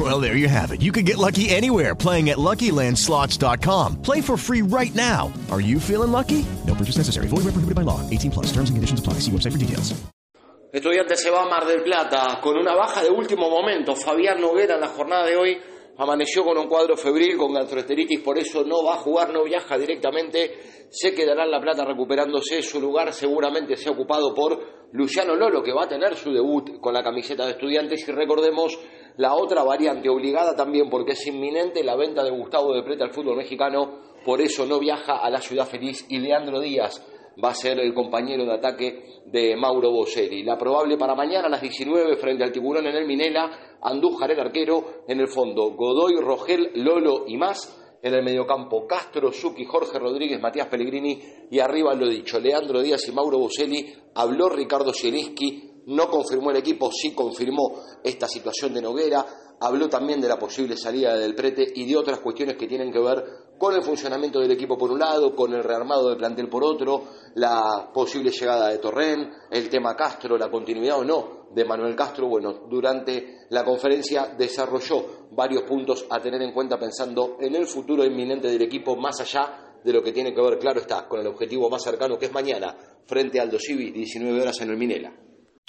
Well, there you have it. You can get lucky anywhere playing at LuckyLandSlots.com. Play for free right now. Are you feeling lucky? No purchase necessary. Void where prohibited by law. 18 plus. Terms and conditions apply. Website for details. Se va a Mar del Plata con una baja de último momento. Fabián Noguera en la jornada de hoy amaneció con un cuadro febril, con gastroenteritis, por eso no va a jugar, no viaja directamente, se quedará en La Plata recuperándose, su lugar seguramente se ha ocupado por Luciano Lolo, que va a tener su debut con la camiseta de estudiantes, y recordemos la otra variante obligada también, porque es inminente la venta de Gustavo de Preta al fútbol mexicano, por eso no viaja a la ciudad feliz, y Leandro Díaz va a ser el compañero de ataque de Mauro Boselli. La probable para mañana a las 19 frente al tiburón en el Minela, Andújar el arquero, en el fondo Godoy, Rogel, Lolo y más. En el mediocampo Castro, Zucchi, Jorge Rodríguez, Matías Pellegrini y arriba lo dicho, Leandro Díaz y Mauro Boselli. Habló Ricardo Zielinski, no confirmó el equipo, sí confirmó esta situación de Noguera. Habló también de la posible salida del prete y de otras cuestiones que tienen que ver con el funcionamiento del equipo por un lado, con el rearmado del plantel por otro, la posible llegada de Torren, el tema Castro, la continuidad o no de Manuel Castro. Bueno, durante la conferencia desarrolló varios puntos a tener en cuenta pensando en el futuro inminente del equipo, más allá de lo que tiene que ver, claro está, con el objetivo más cercano que es mañana, frente al Civis, 19 horas en el Minela.